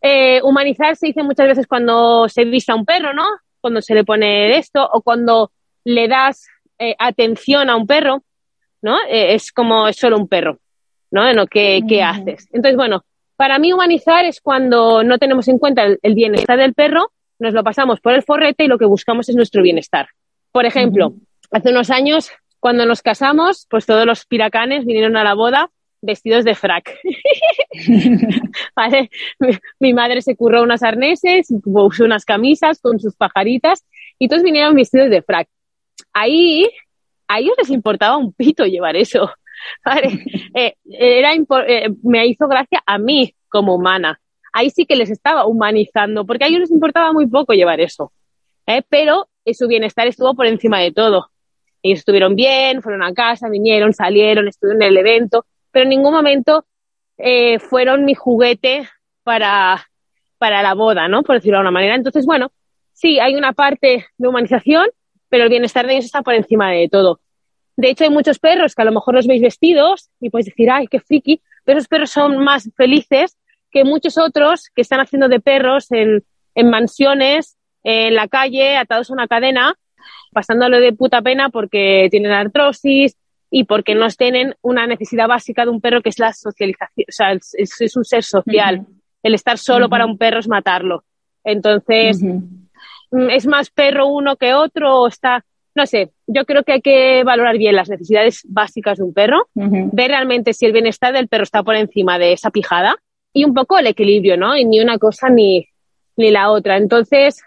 Eh, humanizar se dice muchas veces cuando se vista a un perro, ¿no? Cuando se le pone esto o cuando le das eh, atención a un perro, ¿no? Eh, es como es solo un perro, ¿no? En lo que, haces. Entonces, bueno, para mí humanizar es cuando no tenemos en cuenta el, bienestar del perro, nos lo pasamos por el forrete y lo que buscamos es nuestro bienestar. Por ejemplo, hace unos años, cuando nos casamos, pues todos los piracanes vinieron a la boda vestidos de frac. ¿Vale? mi, madre se curró unos arneses, usó unas camisas con sus pajaritas y todos vinieron vestidos de frac ahí a ellos les importaba un pito llevar eso. Eh, era eh, me hizo gracia a mí como humana. Ahí sí que les estaba humanizando, porque a ellos les importaba muy poco llevar eso. ¿eh? Pero su bienestar estuvo por encima de todo. Ellos estuvieron bien, fueron a casa, vinieron, salieron, estuvieron en el evento, pero en ningún momento fueron mi juguete para, para la boda, ¿no? Por decirlo de alguna manera. Entonces, bueno, sí, hay una parte de humanización, pero el bienestar de ellos está por encima de todo. De hecho, hay muchos perros que a lo mejor los veis vestidos y podéis decir, ay, qué friki, pero esos perros son más felices que muchos otros que están haciendo de perros en, en mansiones, en la calle, atados a una cadena, pasándolo de puta pena porque tienen artrosis y porque no tienen una necesidad básica de un perro que es la socialización, o sea, es, un ser social. El estar solo para un perro es matarlo. Entonces, es más perro uno que otro o está, no sé, yo creo que hay que valorar bien las necesidades básicas de un perro, ver realmente si el bienestar del perro está por encima de esa pijada y un poco el equilibrio, ¿no? Y ni una cosa ni, ni la otra. Entonces,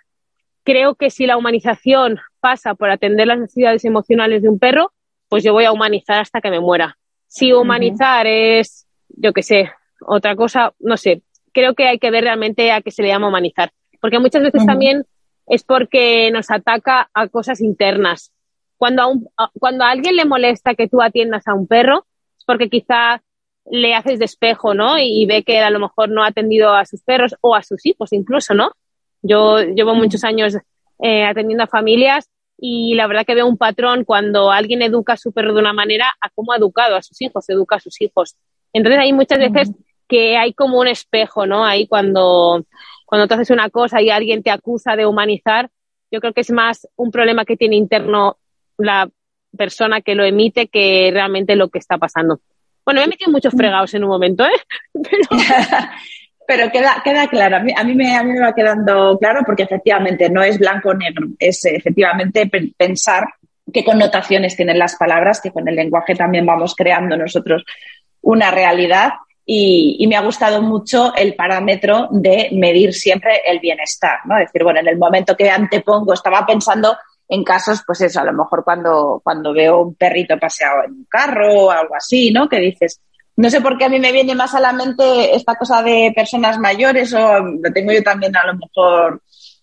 creo que si la humanización pasa por atender las necesidades emocionales de un perro, pues yo voy a humanizar hasta que me muera. Si humanizar es, yo qué sé, otra cosa, no sé, creo que hay que ver realmente a qué se le llama humanizar. Porque muchas veces también es porque nos ataca a cosas internas. Cuando a, cuando a alguien le molesta que tú atiendas a un perro, es porque quizá le haces despejo, ¿no? Y, ve que a lo mejor no ha atendido a sus perros o a sus hijos incluso, ¿no? Yo llevo muchos años eh, atendiendo a familias y la verdad que veo un patrón cuando alguien educa a su perro de una manera a cómo ha educado a sus hijos, educa a sus hijos. Entonces hay muchas veces que hay como un espejo, ¿no? Ahí cuando, cuando tú haces una cosa y alguien te acusa de humanizar, Yo creo que es más un problema que tiene interno la persona que lo emite que realmente lo que está pasando. Bueno, me he metido muchos fregados en un momento, ¿eh? Pero, queda, queda claro, a mí, me, a mí me va quedando claro porque efectivamente no es blanco o negro, es efectivamente pensar qué connotaciones tienen las palabras, que con el lenguaje también vamos creando nosotros una realidad. Y, me ha gustado mucho el parámetro de medir siempre el bienestar, ¿no? Es decir, bueno, en el momento que antepongo, estaba pensando en casos, pues eso, a lo mejor cuando, cuando veo un perrito paseado en un carro o algo así, ¿no? Que dices, no sé por qué a mí me viene más a la mente esta cosa de personas mayores o lo tengo yo también a lo mejor,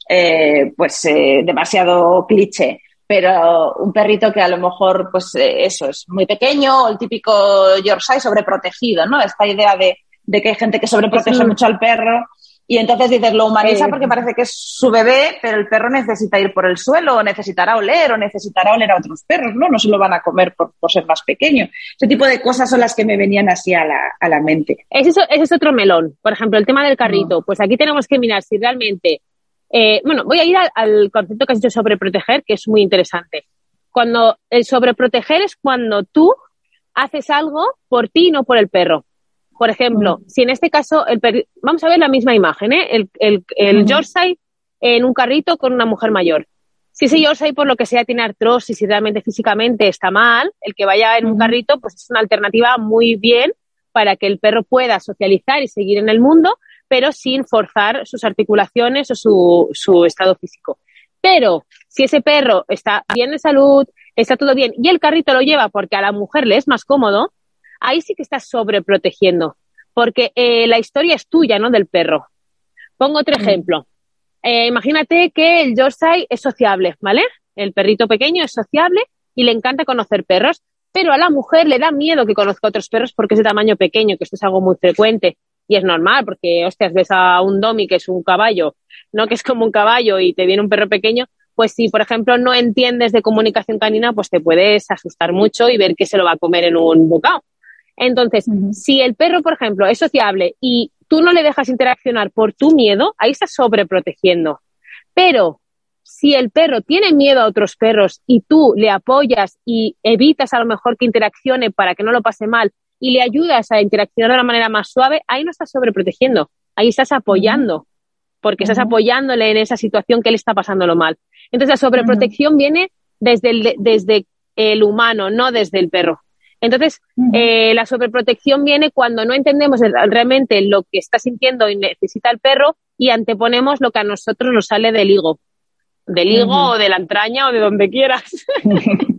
eh, pues eh, demasiado cliché pero un perrito que a lo mejor, pues eh, eso, es muy pequeño, o el típico Yorkshire sobreprotegido, ¿no? Esta idea de, de que hay gente que sobreprotege mucho al perro y entonces dices, lo humaniza porque parece que es su bebé, pero el perro necesita ir por el suelo, o necesitará oler, o necesitará oler a otros perros, ¿no? No se lo van a comer por, ser más pequeño. Ese tipo de cosas son las que me venían así a la, a la mente. Ese es, ese es otro melón. Por ejemplo, el tema del carrito. Pues aquí tenemos que mirar si realmente. Eh, bueno, voy a ir al, concepto que has dicho sobre proteger, que es muy interesante. Cuando el sobreproteger es cuando tú haces algo por ti y no por el perro. Por ejemplo, si en este caso, el vamos a ver la misma imagen, ¿eh? el, el, el Yorkshire en un carrito con una mujer mayor. Si ese Yorkshire por lo que sea tiene artrosis y realmente físicamente está mal, el que vaya en un carrito pues es una alternativa muy bien para que el perro pueda socializar y seguir en el mundo, pero sin forzar sus articulaciones o su, su estado físico. Pero si ese perro está bien de salud, está todo bien y el carrito lo lleva porque a la mujer le es más cómodo, ahí sí que estás sobreprotegiendo, porque eh, la historia es tuya, ¿no? Del perro. Pongo otro mm. ejemplo. Eh, imagínate que el Yorkshire es sociable, ¿vale? El perrito pequeño es sociable y le encanta conocer perros, pero a la mujer le da miedo que conozca otros perros porque es de tamaño pequeño, que esto es algo muy frecuente. Y es normal, porque, hostias, ves a un domi que es un caballo, no que es como un caballo y te viene un perro pequeño, pues si, por ejemplo, no entiendes de comunicación canina, pues te puedes asustar mucho y ver que se lo va a comer en un bocado. Entonces, si el perro, por ejemplo, es sociable y tú no le dejas interaccionar por tu miedo, ahí estás sobreprotegiendo. Pero si el perro tiene miedo a otros perros y tú le apoyas y evitas a lo mejor que interaccione para que no lo pase mal y le ayudas a interaccionar de una manera más suave, ahí no estás sobreprotegiendo, ahí estás apoyando, porque estás apoyándole en esa situación que él está pasándolo mal. Entonces la sobreprotección viene desde el, desde el humano, no desde el perro. Entonces, eh, la sobreprotección viene cuando no entendemos realmente lo que está sintiendo y necesita el perro y anteponemos lo que a nosotros nos sale del higo. Del higo o de la entraña o de donde quieras.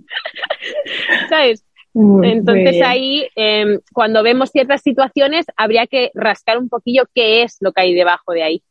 ¿Sabes? Entonces ahí, em, cuando vemos ciertas situaciones, habría que rascar un poquillo qué es lo que hay debajo de ahí.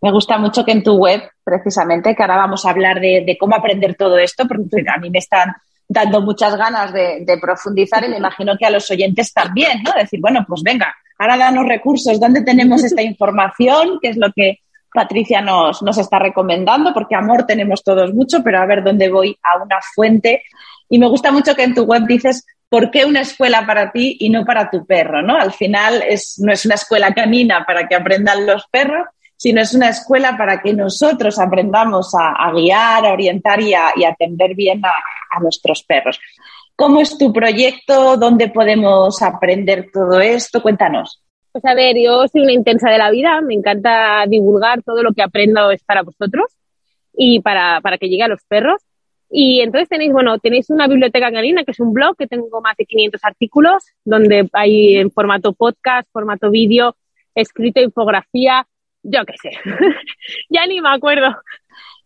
Me gusta mucho que en tu web, precisamente, que ahora vamos a hablar de, de cómo aprender todo esto, porque a mí me están dando muchas ganas de, profundizar y me imagino que a los oyentes también, ¿no? Decir, bueno, pues venga, ahora danos recursos, ¿dónde tenemos esta información? ¿Qué es lo que Patricia nos, nos está recomendando? Porque amor tenemos todos mucho, pero a ver dónde voy a una fuente. Y me gusta mucho que en tu web dices, ¿por qué una escuela para ti y no para tu perro? ¿no? Al final es, no es una escuela canina para que aprendan los perros, sino es una escuela para que nosotros aprendamos a, guiar, a orientar y a, atender bien a, nuestros perros. ¿Cómo es tu proyecto? ¿Dónde podemos aprender todo esto? Cuéntanos. Pues a ver, yo soy una intensa de la vida, me encanta divulgar todo lo que aprendo es para vosotros y para, para que llegue a los perros. Y entonces tenéis, bueno, tenéis una biblioteca canina, que es un blog que tengo más de 500 artículos, donde hay en formato podcast, formato vídeo, escrito, infografía, yo qué sé, ya ni me acuerdo.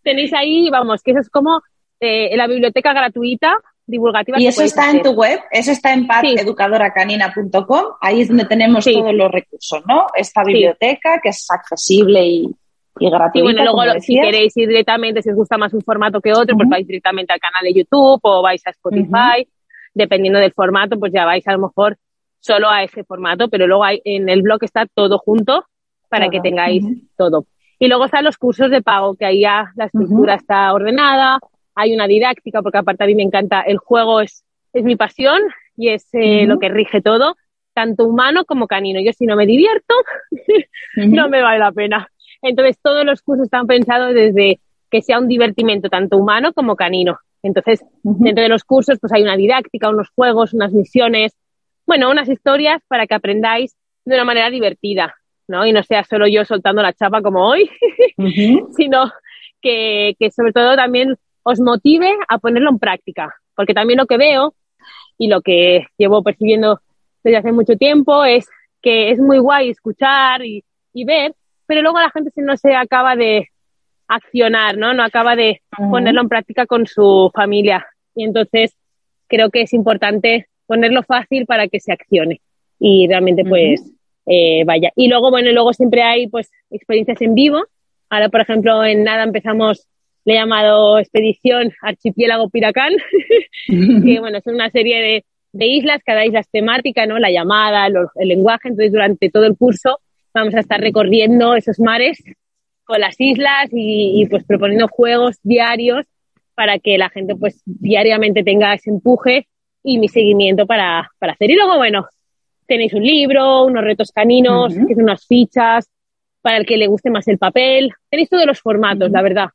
Tenéis ahí, vamos, que eso es como eh, la biblioteca gratuita divulgativa. Y eso está en tu web, eso está en pateducadoracanina.com, ahí es donde tenemos todos los recursos, ¿no? Esta biblioteca que es accesible y, gratuita. Y bueno, luego si queréis ir directamente, si os gusta más un formato que otro, pues vais directamente al canal de YouTube o vais a Spotify, dependiendo del formato, pues ya vais a lo mejor solo a ese formato, pero luego hay, en el blog está todo junto para que tengáis todo. Y luego están los cursos de pago, que ahí ya la estructura está ordenada, hay una didáctica, porque aparte a mí me encanta, el juego es, es mi pasión y es eh, lo que rige todo, tanto humano como canino. Yo si no me divierto, no me vale la pena. Entonces todos los cursos están pensados desde que sea un divertimento tanto humano como canino. Entonces, dentro de los cursos, pues hay una didáctica, unos juegos, unas misiones, bueno, unas historias para que aprendáis de una manera divertida, ¿no? Y no sea solo yo soltando la chapa como hoy, sino que, que sobre todo también os motive a ponerlo en práctica. Porque también lo que veo y lo que llevo percibiendo desde hace mucho tiempo es que es muy guay escuchar y, y ver, pero luego la gente no se acaba de accionar, ¿no? No acaba de ponerlo en práctica con su familia. Y entonces creo que es importante ponerlo fácil para que se accione y realmente pues eh, vaya. Y luego, bueno, luego siempre hay pues experiencias en vivo. Ahora, por ejemplo, en nada empezamos, le he llamado Expedición Archipiélago Piracán, que bueno, es una serie de, de, islas, cada isla es temática, ¿no? La llamada, el lenguaje, entonces durante todo el curso vamos a estar recorriendo esos mares con las islas y, pues proponiendo juegos diarios para que la gente pues diariamente tenga ese empuje y mi seguimiento para, para hacer. Y luego, bueno, tenéis un libro, unos retos caninos, que son unas fichas, para el que le guste más el papel. Tenéis todos los formatos, la verdad.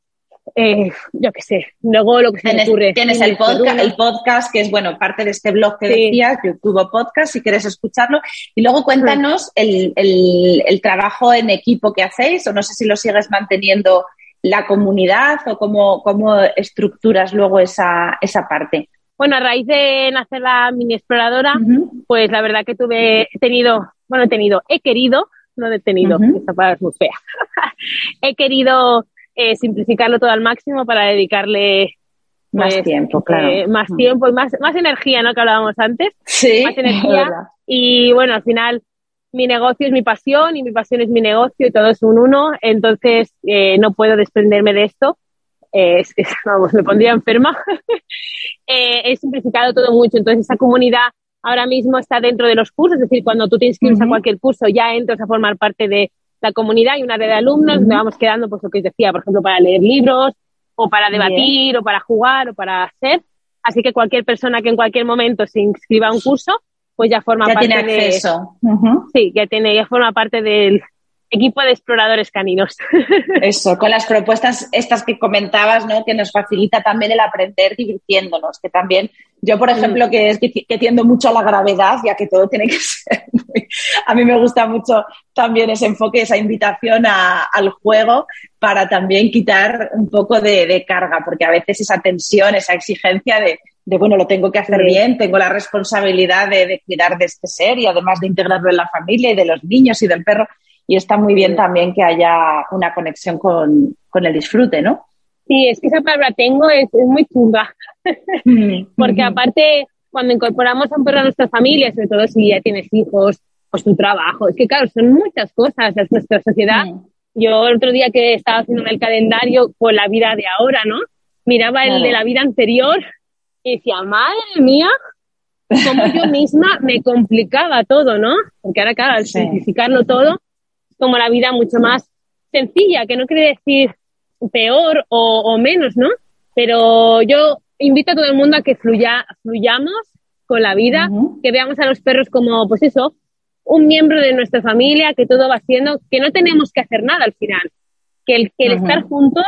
Eh, yo qué sé, luego lo que se me ocurre. Tienes el podcast, el podcast, que es, bueno, parte de este blog que decías, YouTube Podcast, si quieres escucharlo. Y luego cuéntanos el, el, el, trabajo en equipo que hacéis, o no sé si lo sigues manteniendo la comunidad o cómo, cómo estructuras luego esa, esa parte. Bueno, a raíz de nacer la mini exploradora, pues la verdad que tuve, he tenido, bueno, he tenido, he querido, no he tenido, esta palabra es muy fea, he querido eh, simplificarlo todo al máximo para dedicarle más pues, tiempo, claro. Eh, más tiempo y más, más energía, ¿no? Que hablábamos antes. Sí. Más energía. Y bueno, al final mi negocio es mi pasión y mi pasión es mi negocio y todo es un uno. Entonces eh, no puedo desprenderme de esto. Es, vamos, me pondría enferma. he simplificado todo mucho. Entonces esa comunidad ahora mismo está dentro de los cursos. Es decir, cuando tú te inscribes a cualquier curso ya entras a formar parte de, la comunidad y una red de alumnos, donde vamos quedando, pues lo que os decía, por ejemplo, para leer libros, o para debatir, o para jugar, o para hacer. Así que cualquier persona que en cualquier momento se inscriba a un curso, pues ya forma parte tiene acceso. Sí, ya tiene, ya forma parte del, equipo de exploradores caninos. Eso, con las propuestas estas que comentabas, ¿no? Que nos facilita también el aprender divirtiéndonos, que también yo, por ejemplo, que es que, tiendo mucho a la gravedad, ya que todo tiene que ser A mí me gusta mucho también ese enfoque, esa invitación al juego para también quitar un poco de, carga, porque a veces esa tensión, esa exigencia de, bueno, lo tengo que hacer bien, tengo la responsabilidad de, de cuidar de este ser y además de integrarlo en la familia y de los niños y del perro y está muy bien también que haya una conexión con, el disfrute, ¿no? Sí, es que esa palabra tengo es, muy chunga, mm. porque aparte cuando incorporamos a un perro a nuestra familia, sobre todo si ya tienes hijos, pues tu trabajo, es que claro, son muchas cosas, es nuestra sociedad. Mm. Yo el otro día que estaba haciendo el calendario con la vida de ahora, ¿no? Miraba el de la vida anterior y decía, madre mía, como yo misma me complicaba todo, ¿no? Porque ahora, claro, al simplificarlo todo, como la vida mucho más sencilla, que no quiere decir peor o, menos, ¿no? Pero yo invito a todo el mundo a que fluya, fluyamos con la vida, que veamos a los perros como, pues eso, un miembro de nuestra familia, que todo va haciendo, que no tenemos que hacer nada al final, que el, que el estar juntos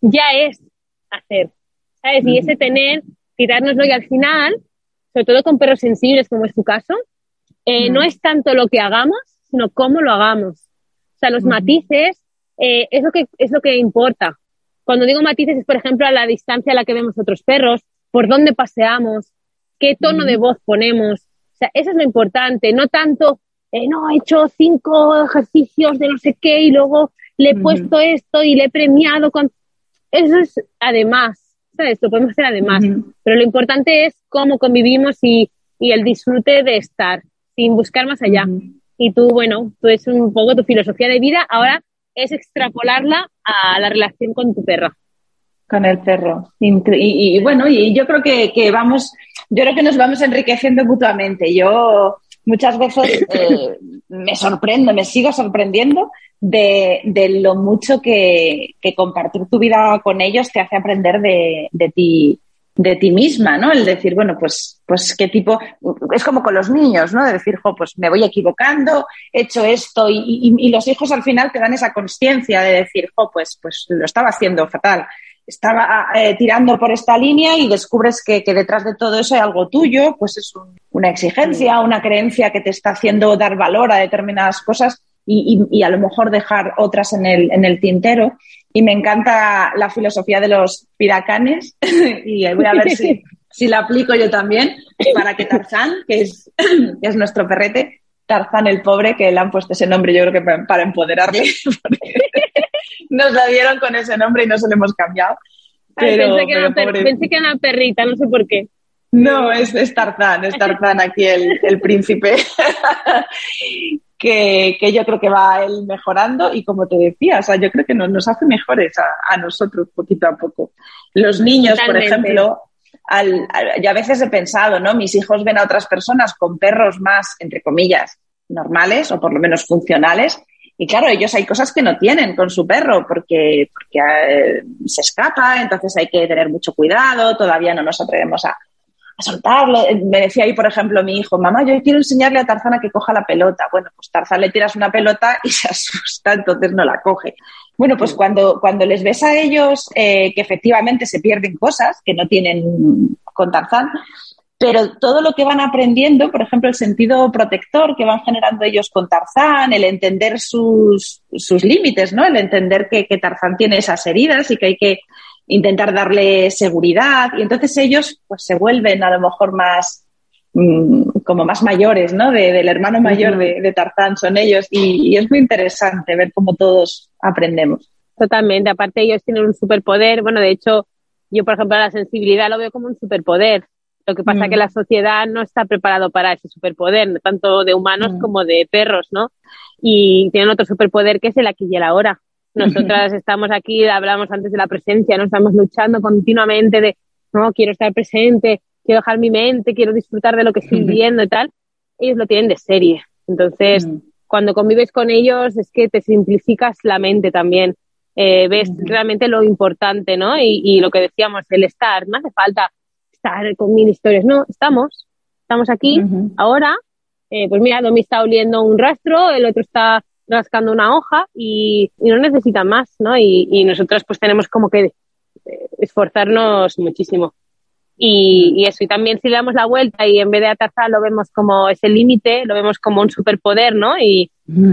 ya es hacer, ¿sabes? Y ese tener, quitárnoslo y al final, sobre todo con perros sensibles como es tu caso, eh, no es tanto lo que hagamos, sino cómo lo hagamos sea, los matices eh, es, lo que, es lo que importa. Cuando digo matices es, por ejemplo, a la distancia a la que vemos otros perros, por dónde paseamos, qué tono de voz ponemos. O sea, eso es lo importante, no tanto, eh, no, he hecho cinco ejercicios de no sé qué y luego le he puesto esto y le he premiado con... Eso es además, ¿sabes? Lo podemos hacer además. Pero lo importante es cómo convivimos y, y, el disfrute de estar, sin buscar más allá y tú, bueno, tú es un poco tu filosofía de vida, ahora es extrapolarla a la relación con tu perro. Con el perro. Y, bueno, y yo creo que, que, vamos, yo creo que nos vamos enriqueciendo mutuamente. Yo muchas veces eh, me sorprendo, me sigo sorprendiendo de, de lo mucho que, que, compartir tu vida con ellos te hace aprender de, de ti de ti misma, ¿no? El decir, bueno, pues, pues qué tipo, es como con los niños, ¿no? De decir, jo, pues me voy equivocando, he hecho esto y, y, los hijos al final te dan esa conciencia de decir, jo, pues, pues lo estaba haciendo fatal. estaba eh, tirando por esta línea y descubres que, detrás de todo eso hay algo tuyo, pues es una exigencia, una creencia que te está haciendo dar valor a determinadas cosas y, a lo mejor dejar otras en el, en el tintero. Y me encanta la filosofía de los piracanes y voy a ver si, si la aplico yo también para que Tarzán, que es, que es nuestro perrete, Tarzán el pobre, que le han puesto ese nombre, yo creo que para, empoderarle. nos la dieron con ese nombre y no se lo hemos cambiado. pensé, que era una perrita, no sé por qué. No, es, es Tarzán, es Tarzán aquí el, el príncipe. Que, que, yo creo que va mejorando y como te decía, o sea, yo creo que nos, nos hace mejores a, a, nosotros poquito a poco. Los niños, por ejemplo, al, yo a veces he pensado, ¿no? Mis hijos ven a otras personas con perros más, entre comillas, normales o por lo menos funcionales. Y claro, ellos hay cosas que no tienen con su perro porque, porque eh, se escapa, entonces hay que tener mucho cuidado, todavía no nos atrevemos a, a soltarlo. Me decía ahí, por ejemplo, mi hijo, mamá, yo quiero enseñarle a Tarzán a que coja la pelota. Bueno, pues Tarzán le tiras una pelota y se asusta, entonces no la coge. Bueno, pues cuando, cuando les ves a ellos eh, que efectivamente se pierden cosas que no tienen con Tarzán, pero todo lo que van aprendiendo, por ejemplo, el sentido protector que van generando ellos con Tarzán, el entender sus, sus límites, ¿no? El entender que, que, Tarzán tiene esas heridas y que hay que intentar darle seguridad. Y entonces ellos pues se vuelven a lo mejor más Mm, como más mayores, ¿no? del hermano mayor de, Tarzán son ellos y, es muy interesante ver cómo todos aprendemos. Totalmente, aparte ellos tienen un superpoder, bueno, de hecho, yo por ejemplo la sensibilidad lo veo como un superpoder. Lo que pasa es que mm. la sociedad no está preparado para ese superpoder, tanto de humanos mm. como de perros, ¿no? Y tienen otro superpoder que es el aquí y el ahora. Nosotras estamos aquí, hablamos antes de la presencia, no estamos luchando continuamente de, no, quiero estar presente, quiero dejar mi mente, quiero disfrutar de lo que estoy viendo y tal, ellos lo tienen de serie. Entonces, cuando convives con ellos es que te simplificas la mente también. Eh, ves realmente lo importante, ¿no? Y, lo que decíamos, el estar, no hace falta estar con mil historias, no, estamos, estamos aquí, ahora, eh, pues mira, Domi está oliendo un rastro, el otro está rascando una hoja y, no necesita más, ¿no? Y, y nosotros pues tenemos como que eh, esforzarnos muchísimo. Y, eso, y también si le damos la vuelta y en vez de atazar lo vemos como ese límite, lo vemos como un superpoder, ¿no? Y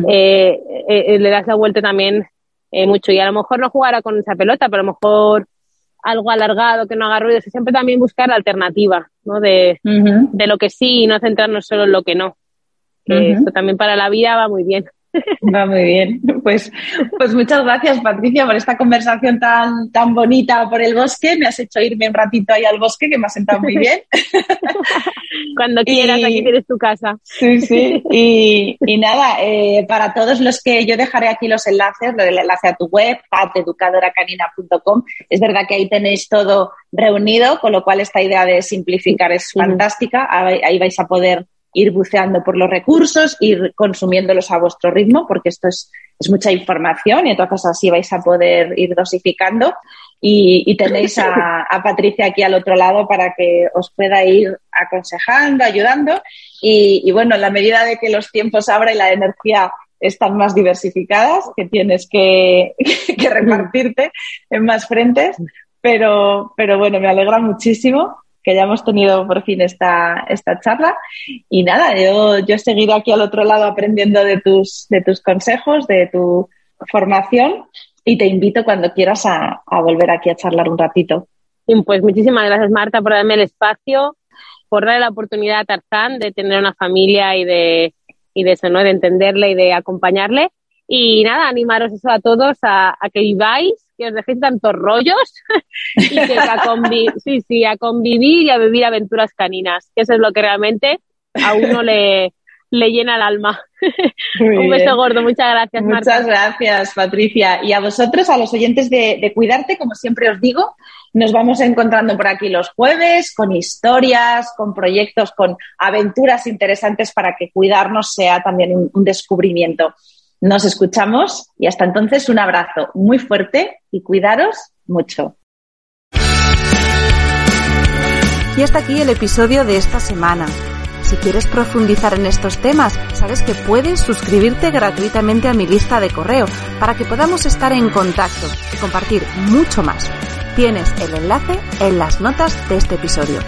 eh, eh, le das la vuelta también eh, mucho. Y a lo mejor no jugará con esa pelota, pero a lo mejor algo alargado que no haga ruido. siempre también buscar la alternativa, ¿no? De, de lo que sí y no centrarnos solo en lo que no. Esto también para la vida va muy bien. Va muy bien. Pues, pues muchas gracias, Patricia, por esta conversación tan, tan bonita por el bosque. Me has hecho irme un ratito ahí al bosque, que me ha sentado muy bien. Cuando quieras, aquí tienes tu casa. Sí, sí. Y, y nada, eh, para todos los que yo dejaré aquí los enlaces, el enlace a tu web, pateducadoracanina.com. Es verdad que ahí tenéis todo reunido, con lo cual esta idea de simplificar es fantástica. Ahí vais a poder ir buceando por los recursos, ir consumiéndolos a vuestro ritmo, porque esto es, es mucha información y entonces así vais a poder ir dosificando. Y, tenéis a, Patricia aquí al otro lado para que os pueda ir aconsejando, ayudando. Y, bueno, en la medida de que los tiempos abran y la energía están más diversificadas, que tienes que, que repartirte en más frentes. Pero, pero bueno, me alegra muchísimo que hayamos tenido por fin esta, esta charla. Y nada, yo, yo seguiré aquí al otro lado aprendiendo de tus, de tus consejos, de tu formación y te invito cuando quieras a, volver aquí a charlar un ratito. Pues muchísimas gracias Marta por darme el espacio, por darle la oportunidad a Tarzán de tener una familia y de, y de eso, ¿no? De entenderle y de acompañarle. Y nada, animaros eso a todos a, a que viváis que os dejéis tantos rollos y que a, sí, sí, a convivir y a vivir aventuras caninas, que eso es lo que realmente a uno le, le llena el alma. Un beso gordo, muchas gracias. Muchas gracias, Patricia. Y a vosotros, a los oyentes de, de, Cuidarte, como siempre os digo, nos vamos encontrando por aquí los jueves con historias, con proyectos, con aventuras interesantes para que cuidarnos sea también un descubrimiento. Nos escuchamos y hasta entonces un abrazo muy fuerte y cuidaros mucho. Y hasta aquí el episodio de esta semana. Si quieres profundizar en estos temas, sabes que puedes suscribirte gratuitamente a mi lista de correo para que podamos estar en contacto y compartir mucho más. Tienes el enlace en las notas de este episodio.